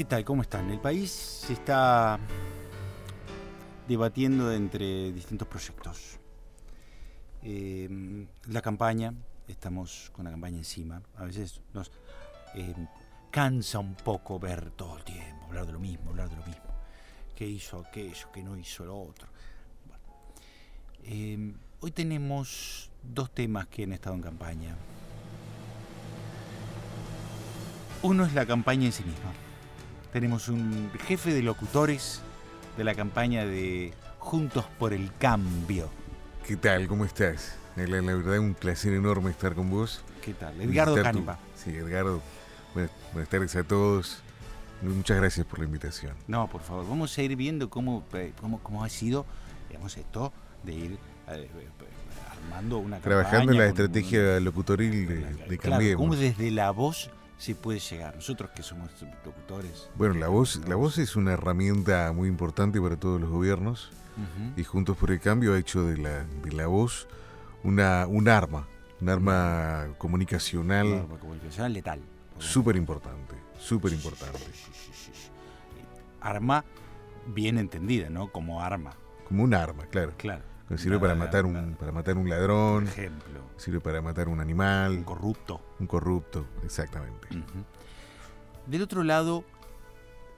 ¿Qué tal? ¿Cómo están? El país se está debatiendo entre distintos proyectos. Eh, la campaña, estamos con la campaña encima. A veces nos eh, cansa un poco ver todo el tiempo, hablar de lo mismo, hablar de lo mismo. ¿Qué hizo aquello? ¿Qué no hizo lo otro? Eh, hoy tenemos dos temas que han estado en campaña. Uno es la campaña en sí misma. Tenemos un jefe de locutores de la campaña de Juntos por el Cambio. ¿Qué tal? ¿Cómo estás? La, la verdad es un placer enorme estar con vos. ¿Qué tal? Edgardo Canipa. Sí, Edgardo. Buenas, buenas tardes a todos. Muchas gracias por la invitación. No, por favor, vamos a ir viendo cómo, eh, cómo, cómo ha sido, digamos, esto de ir eh, eh, armando una Trabajando en la campaña con- estrategia locutoril de, de claro, Cambiemos. cómo desde la voz se puede llegar. Nosotros que somos locutores. Bueno, la voz, la voz es una herramienta muy importante para todos los gobiernos y Juntos por el Cambio ha hecho de la, de la voz una, un arma, un arma comunicacional Norma comunicacional letal. súper importante, súper importante. Sí, sí, sí, sí. Arma bien entendida, ¿no? Como arma, Como un arma, claro. claro. Sirve para matar un, para matar un Por ladrón, ejemplo, sirve para matar un un animal, corrupto. un corrupto, exactamente. Del otro lado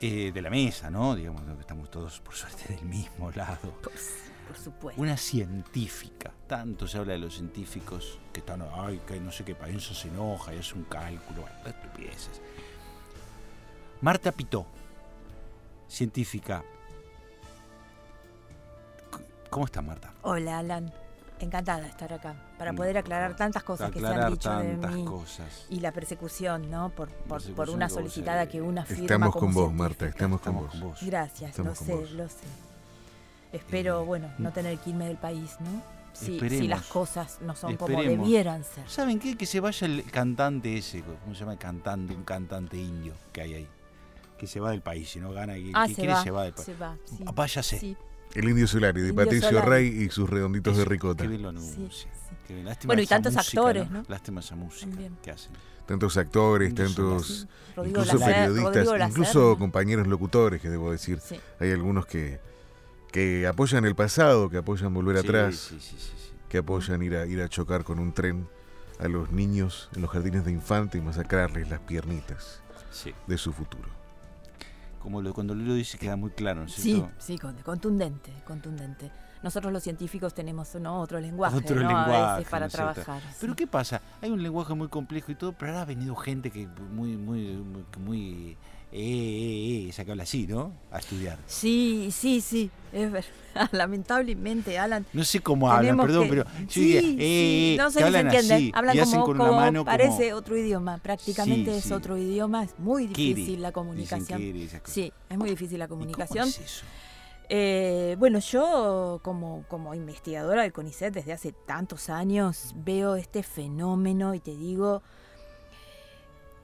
eh, de la mesa, ¿no? Digamos que estamos todos, por suerte, del mismo lado. Por, por supuesto. Una científica. Tanto se habla de los científicos que están, ay, que no sé qué país se enoja y hace un cálculo. Bueno, estupideces. Marta Pitó, científica. ¿Cómo está Marta? Hola, Alan. Encantada de estar acá para Mm, poder aclarar tantas cosas que se han dicho de tantas mí. cosas. Y la persecución, ¿no? Por, por, una que vos, solicitada que una firma Estamos con vos. Marta, estamos con Estamos vos. con vos. Gracias, Estamos lo sé, vos. lo sé. Espero, Eh, bueno, no tener que irme del país, ¿no? Si, si las cosas no son como debieran ser. ¿Saben qué? Que se vaya el cantante ese, ¿cómo se llama el cantante? Un cantante indio que hay ahí. Que se va del país, si no gana, que, Ah, que se quiere va, se va del país. se va. Sí, Váyase. sí, El Indio Solari, de Indio Patricio Solari. Rey y sus redonditos de ricota. Qué bien lo sí, anuncia. sí. Qué bien. Lástima Bueno, y tantos música, actores, ¿no? Lástima esa música También. que hacen. Tantos actores, Indio tantos, incluso Lacer- periodistas, Lacer, incluso ¿no? compañeros locutores, que debo decir. Sí. Hay algunos que, que apoyan el pasado, que apoyan volver Sí, atrás, Sí, sí, sí, sí. que apoyan ir a, ir a chocar con un tren a los niños en los jardines de infante y masacrarles las piernitas Sí. de su futuro. Como lo, cuando lo dice queda muy claro, ¿no es Sí, cierto? sí, con- contundente, contundente. Nosotros los científicos tenemos ¿no? otro lenguaje, Otro ¿no? a veces para trabajar. Pero. ¿qué pasa? Hay un lenguaje muy complejo y todo, pero ahora ha venido gente que muy, muy, muy, muy eh, eh, eh, esa que habla así, ¿no? A estudiar. Sí, sí, sí, es verdad. Lamentablemente, Alan. No sé cómo hablan, perdón, que- pero sí, diría, sí, eh, no que se les hablan entiende. así Hablan hacen como, con como una mano parece como otro idioma. Prácticamente Sí, es sí. otro idioma. Es muy Kiri, difícil la comunicación. Kiri. Sí, es muy difícil la ¿Y cómo comunicación. es eso? Eh, bueno, yo como, como investigadora del CONICET desde hace tantos años veo este fenómeno y te digo,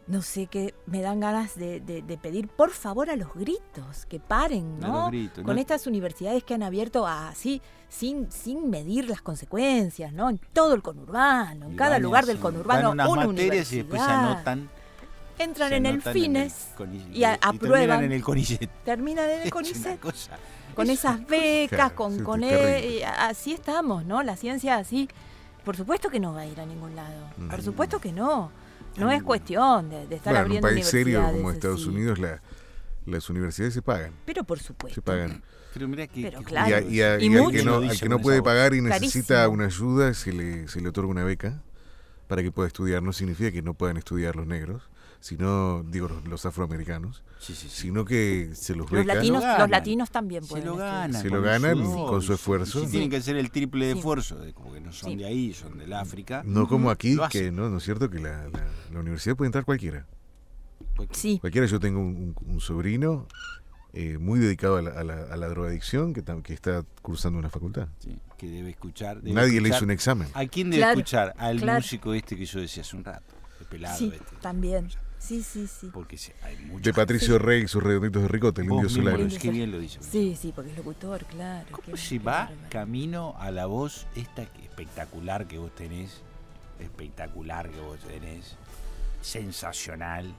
no sé qué, me dan ganas de, de- de pedir por favor a los gritos, que paren, ¿no? los gritos, Con ¿no? estas universidades que han abierto así, sin, sin medir las consecuencias, ¿no? En todo el conurbano, en Y cada van lugar del conurbano, unas una materias y después se universidad. anotan. Entran se en el FINES, y a- terminan aprueban. en el CONICET. terminan en el CONICET. con esas becas, Claro, con, con e- eh, así estamos, ¿no? La ciencia así, por supuesto que no va a ir a ningún lado, Mm. por supuesto que no. No es cuestión de, de estar Bueno, en un abriendo país serio como Estados. Unidos, la- las universidades se pagan. Pero por supuesto. Se pagan. Pero mirá que, Pero claro. Y, a- justo y a- eso. Y y al que no, al que no puede pagar y necesita Clarísimo. una ayuda, se le, se le otorga una beca para que pueda estudiar. No significa que no puedan estudiar los negros, sino, digo, los, los afroamericanos, Sí, sí, sí. sino que se los Los beca. latinos, los latinos también Se pueden lo estudiar. ganan. Se lo con ganan con su esfuerzo. Sí. tienen que hacer el triple de Sí. esfuerzo, de- como que no son Sí. de ahí, son del África. No como aquí, Lo que no, ¿no es cierto? Que la, la- la universidad puede entrar cualquiera. Sí, Cualquiera, yo tengo un, un- un sobrino eh, muy dedicado a la, a la- a la drogadicción que, está cursando una facultad. Sí, que debe escuchar. debe Nadie le hizo un examen. ¿A quién debe Claro, escuchar? Al claro. músico este que yo decía hace un rato. El pelado sí, este. también. Sí, sí, sí. Porque hay mucha De Patricio Rey y sus redonditos de ricota, el indio qué bien lo dice. Sí, sí, porque es locutor, claro. ¿Cómo qué- se qué va camino a la voz esta espectacular que vos tenés? Espectacular que vos tenés. Sensacional.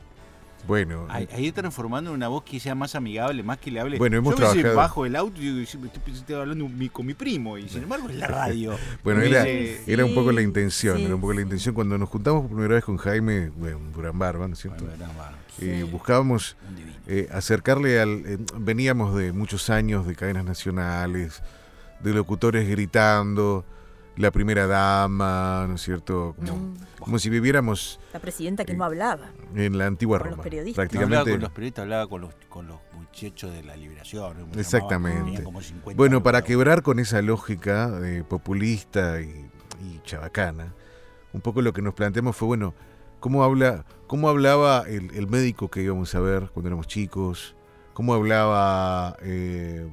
Bueno, Ahí, ahí transformando en una voz que sea más amigable, más que le hable. Bueno, hemos Yo trabajado- bajo el auto y digo, "Sí, me estoy, estoy hablando con mi, con mi primo, y sin embargo es la radio. Bueno, era, dice, era un poco la intención, sí, era un poco la intención cuando nos juntamos por primera vez con Jaime, bueno, Durán Barba, ¿no es cierto? Bueno, Eh, Sí. buscábamos eh, acercarle al... eh, veníamos de muchos años de cadenas nacionales, de locutores gritando, la primera dama, ¿no es cierto? Como, Mm, como si viviéramos La presidenta que Eh, no hablaba. en la antigua Con los Roma. periodistas. No hablaba Prácticamente. con los periodistas, hablaba con los, con los muchachos de la liberación. Exactamente. llamaban, tenían como 50 Bueno, para quebrar con esa lógica eh, populista y, y chabacana, un poco lo que nos planteamos fue, bueno, ¿cómo, habla, cómo hablaba el, el médico que íbamos a ver cuando éramos chicos? ¿Cómo hablaba eh,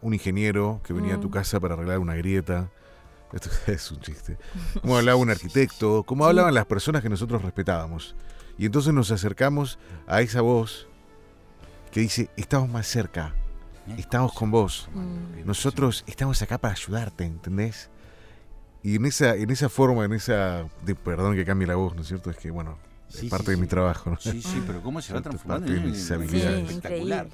un ingeniero que venía a tu Mm. casa para arreglar una grieta? Esto es un chiste. ¿Cómo hablaba un arquitecto? ¿Cómo hablaban las personas que nosotros respetábamos? Y entonces nos acercamos a esa voz que dice, estamos más cerca, estamos con vos. Mm. Nosotros estamos acá para ayudarte, ¿entendés? Y en esa, en esa forma, en esa. de- perdón que cambie la voz, ¿no es cierto? Es que, bueno, Sí, es parte sí, de sí. mi trabajo, ¿no? Sí, sí, pero cómo se va transformando parte de en- mis Sí, habilidades. espectacular.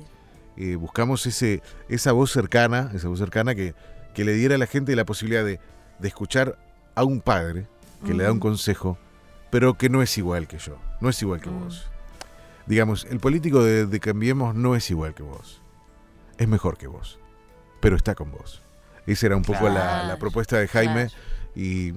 Eh, buscamos ese, esa voz cercana, esa voz cercana que, que le diera a la gente la posibilidad de, de escuchar a un padre que le da un Ujú. consejo, pero que no es igual que yo, no es igual que Mm. vos. Digamos, el político de, de Cambiemos no es igual que vos, es mejor que vos, pero está con vos. Esa era un poco la, la propuesta de Jaime claro. y,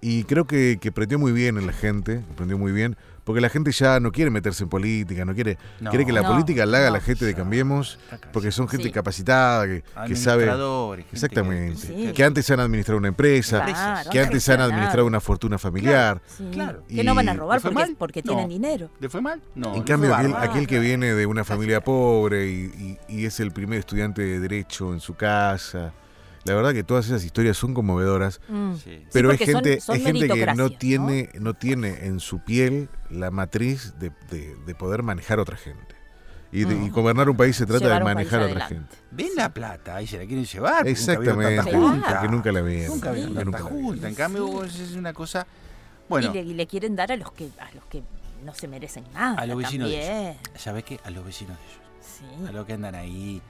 y creo que, que prendió muy bien en la gente, prendió muy bien, porque la gente ya no quiere meterse en política, no quiere, No, quiere que la No, política la haga no. la gente de Cambiemos, porque son gente Sí. capacitada, que, que sabe... Gente Exactamente. que- Sí. Que antes han administrado una empresa, Claro, que antes han claro. administrado una fortuna familiar. Sí, Claro. Que no van a Y- robar ¿Le fue porque, mal? porque No. tienen dinero. ¿Le fue mal? No. en cambio, aquel, aquel que viene de una familia pobre y, y- y es el primer estudiante de derecho en su casa. La verdad que todas esas historias son conmovedoras, Mm. Sí. pero hay porque son- gente, son hay gente que no tiene, ¿no? tiene en su piel la matriz de, de- de poder manejar a otra gente. Y, de- y Mm. gobernar un país se trata Llevar de manejar a otra gente. Ven la plata y se la quieren llevar. Exactamente, Nunca junta. porque nunca la vieron. Nunca Sí. vieron Nunca tanta junta. En cambio, Sí. es una cosa. Bueno, Y, le, y le quieren dar a los que a los que no se merecen nada. A los vecinos de también. ¿sabés qué? A los vecinos de ellos. Sí. A los que andan ahí.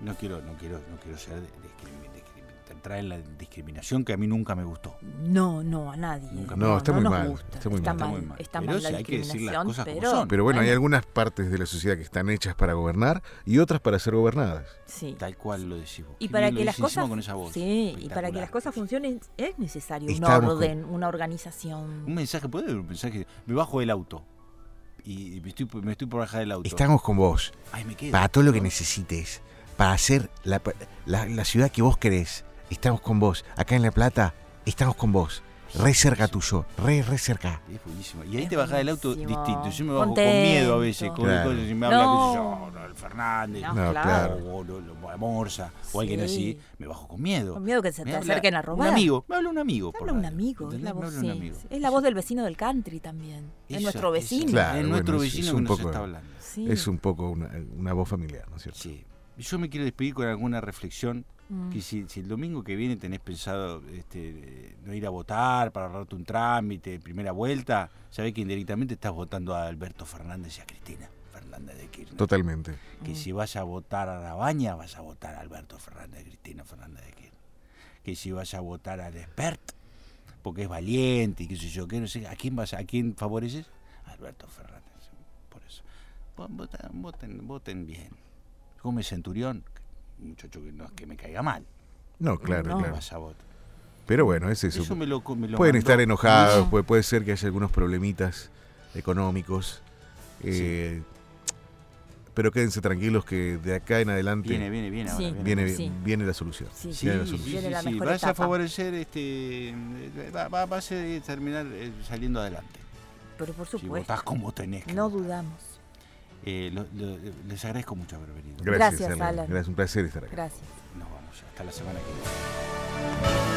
No quiero, no quiero, no quiero ser de- discrimi- discrimi- entrar en la discriminación que a mí nunca me gustó. No, no, a nadie. Nunca No, está muy nos mal, gusta. está muy está, mal. mal, Está muy mal. está Pero mal hay que decir las discriminación, cosas como pero, son. Pero bueno, hay algunas partes de la sociedad que están hechas para gobernar y otras para ser gobernadas. Sí. Tal cual lo decís vos. Y para que las cosas con esa voz. sí, y para que las cosas funcionen es necesario un con- orden, una organización. Un mensaje, ¿puede haber un mensaje? Me bajo del auto. Y me estoy, me estoy por bajar del auto. Estamos con vos. Ay, me quedo. Para todo lo que ¿no? necesites. Para hacer la, la- la ciudad que vos querés. Estamos con vos. Acá en La Plata, estamos con vos. Re cerca tuyo. Re, re cerca. Es buenísimo. Y ahí Es te bajás del auto distinto. Yo me bajo con miedo a veces. Con Claro. cosas, y me habla, qué sé No. yo, no, el Fernández. No, No, claro. O, lo, lo- Morsa. O alguien Sí. así. Me bajo con miedo. Con miedo que se Me te habla acerquen a robar. Un amigo. Me habla un amigo. Por habla un amigo, es la Me voz, sí, amigo. Es la voz del vecino del country también. es nuestro vecino. Claro, es nuestro es- vecino es que un nos poco- está hablando. Sí. Es un poco una, una voz familiar, ¿no es cierto? Sí. Y Yo me quiero despedir con alguna reflexión. Mm. Que si, si el domingo que viene tenés pensado este, no ir a votar para ahorrarte un trámite primera vuelta, sabés que indirectamente estás votando a Alberto Fernández y a Cristina Fernández de Kirchner. Totalmente. Que Mm. si vas a votar a la baña, vas a votar a Alberto Fernández, Cristina Fernández de Kirchner. Que si vas a votar al expert, porque es valiente y qué sé yo, qué no sé, ¿a quién vas a, a quién favoreces? A Alberto Fernández. Por eso. Vo- Voten, voten, voten bien. Come Centurión, un muchacho que no es que me caiga mal. No, claro, No. ¿Qué claro. vas a votar? Pero bueno, es eso. Eso me lo, me lo Pueden mandó. estar enojados, puede, puede ser que haya algunos problemitas económicos. eh, Pero quédense tranquilos que de acá en adelante Viene, viene, viene ahora. Sí. viene, Sí. viene la solución. Sí, Sí, Viene la solución. sí, Viene la sí, mejor Vas a favorecer, este, va, va, va a ser terminar eh, saliendo adelante. Pero por Si supuesto, votás como tenés que no votar. dudamos. Eh, lo- lo- les agradezco mucho haber venido. Gracias, Gracias, Alan. Alan. Gracias, un placer estar acá. Gracias. Nos vamos. Hasta la semana que viene.